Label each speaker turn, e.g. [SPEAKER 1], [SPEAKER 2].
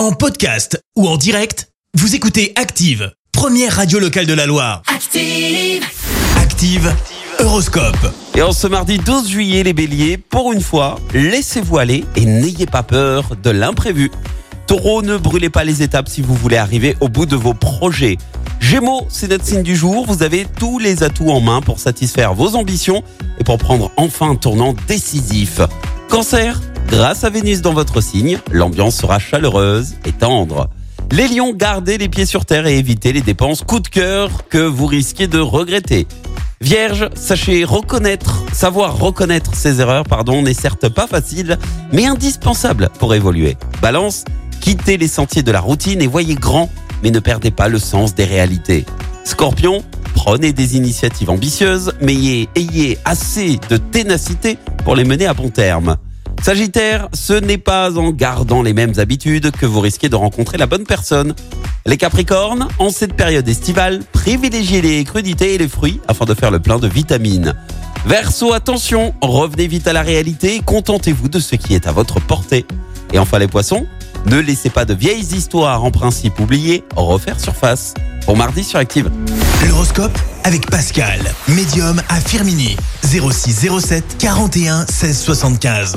[SPEAKER 1] En podcast ou en direct, vous écoutez Active, première radio locale de la Loire.
[SPEAKER 2] Active.
[SPEAKER 1] Active, Horoscope.
[SPEAKER 3] Et en ce mardi 12 juillet, les béliers, pour une fois, laissez-vous aller et n'ayez pas peur de l'imprévu. Taureau, ne brûlez pas les étapes si vous voulez arriver au bout de vos projets. Gémeaux, c'est notre signe du jour, vous avez tous les atouts en main pour satisfaire vos ambitions et pour prendre enfin un tournant décisif. Cancer, grâce à Vénus dans votre signe, l'ambiance sera chaleureuse et tendre. Les lions, gardez les pieds sur terre et évitez les dépenses coup de cœur que vous risquez de regretter. Vierge, sachez reconnaître, savoir reconnaître ses erreurs, pardon, n'est certes pas facile, mais indispensable pour évoluer. Balance, quittez les sentiers de la routine et voyez grand, mais ne perdez pas le sens des réalités. Scorpion, prenez des initiatives ambitieuses, mais ayez, ayez assez de ténacité pour les mener à bon terme. Sagittaire, ce n'est pas en gardant les mêmes habitudes que vous risquez de rencontrer la bonne personne. Les Capricornes, en cette période estivale, privilégiez les crudités et les fruits afin de faire le plein de vitamines. Verseau, attention, revenez vite à la réalité et contentez-vous de ce qui est à votre portée. Et enfin les poissons, ne laissez pas de vieilles histoires en principe oubliées refaire surface. Bon mardi sur Active.
[SPEAKER 1] L'horoscope avec Pascal, médium à Firmini. 06 07 41 16 75.